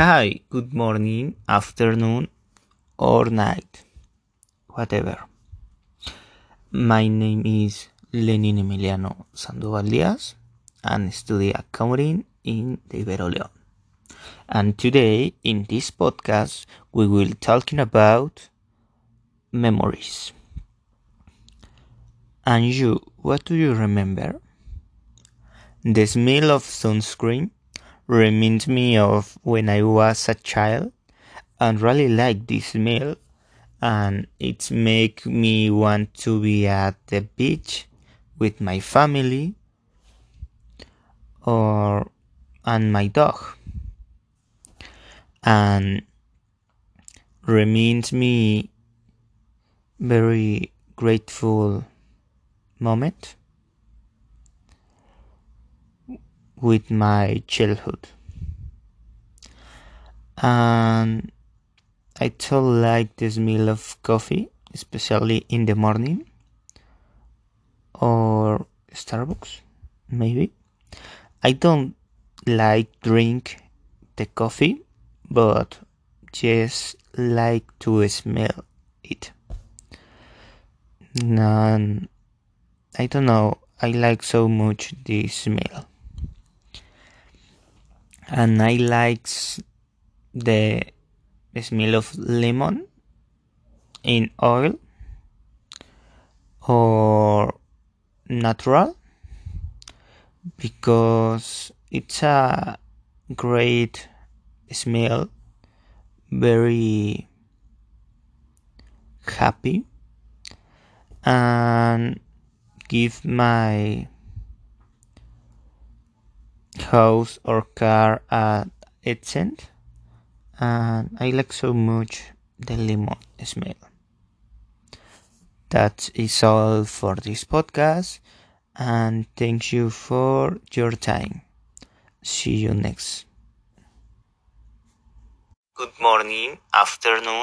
Hi, good morning, afternoon, or night, whatever. My name is Lenin Emiliano Sandoval Diaz and study accounting in the Ibero León. And today, in this podcast, we will talking about memories. And you, what do you remember? The smell of sunscreen reminds me of when I was a child and really like this smell and it make me want to be at the beach with my family or and my dog. And reminds me very grateful moment with my childhood. And I too like the smell of coffee especially in the morning or Starbucks maybe. I don't like drink the coffee but just like to smell it. And I don't know I like so much the smell and I likes the smell of lemon in oil or natural because it's a great smell very happy and give my house or car a accent and I like so much the lemon smell. That is all for this podcast and thank you for your time. See you next. Good morning, afternoon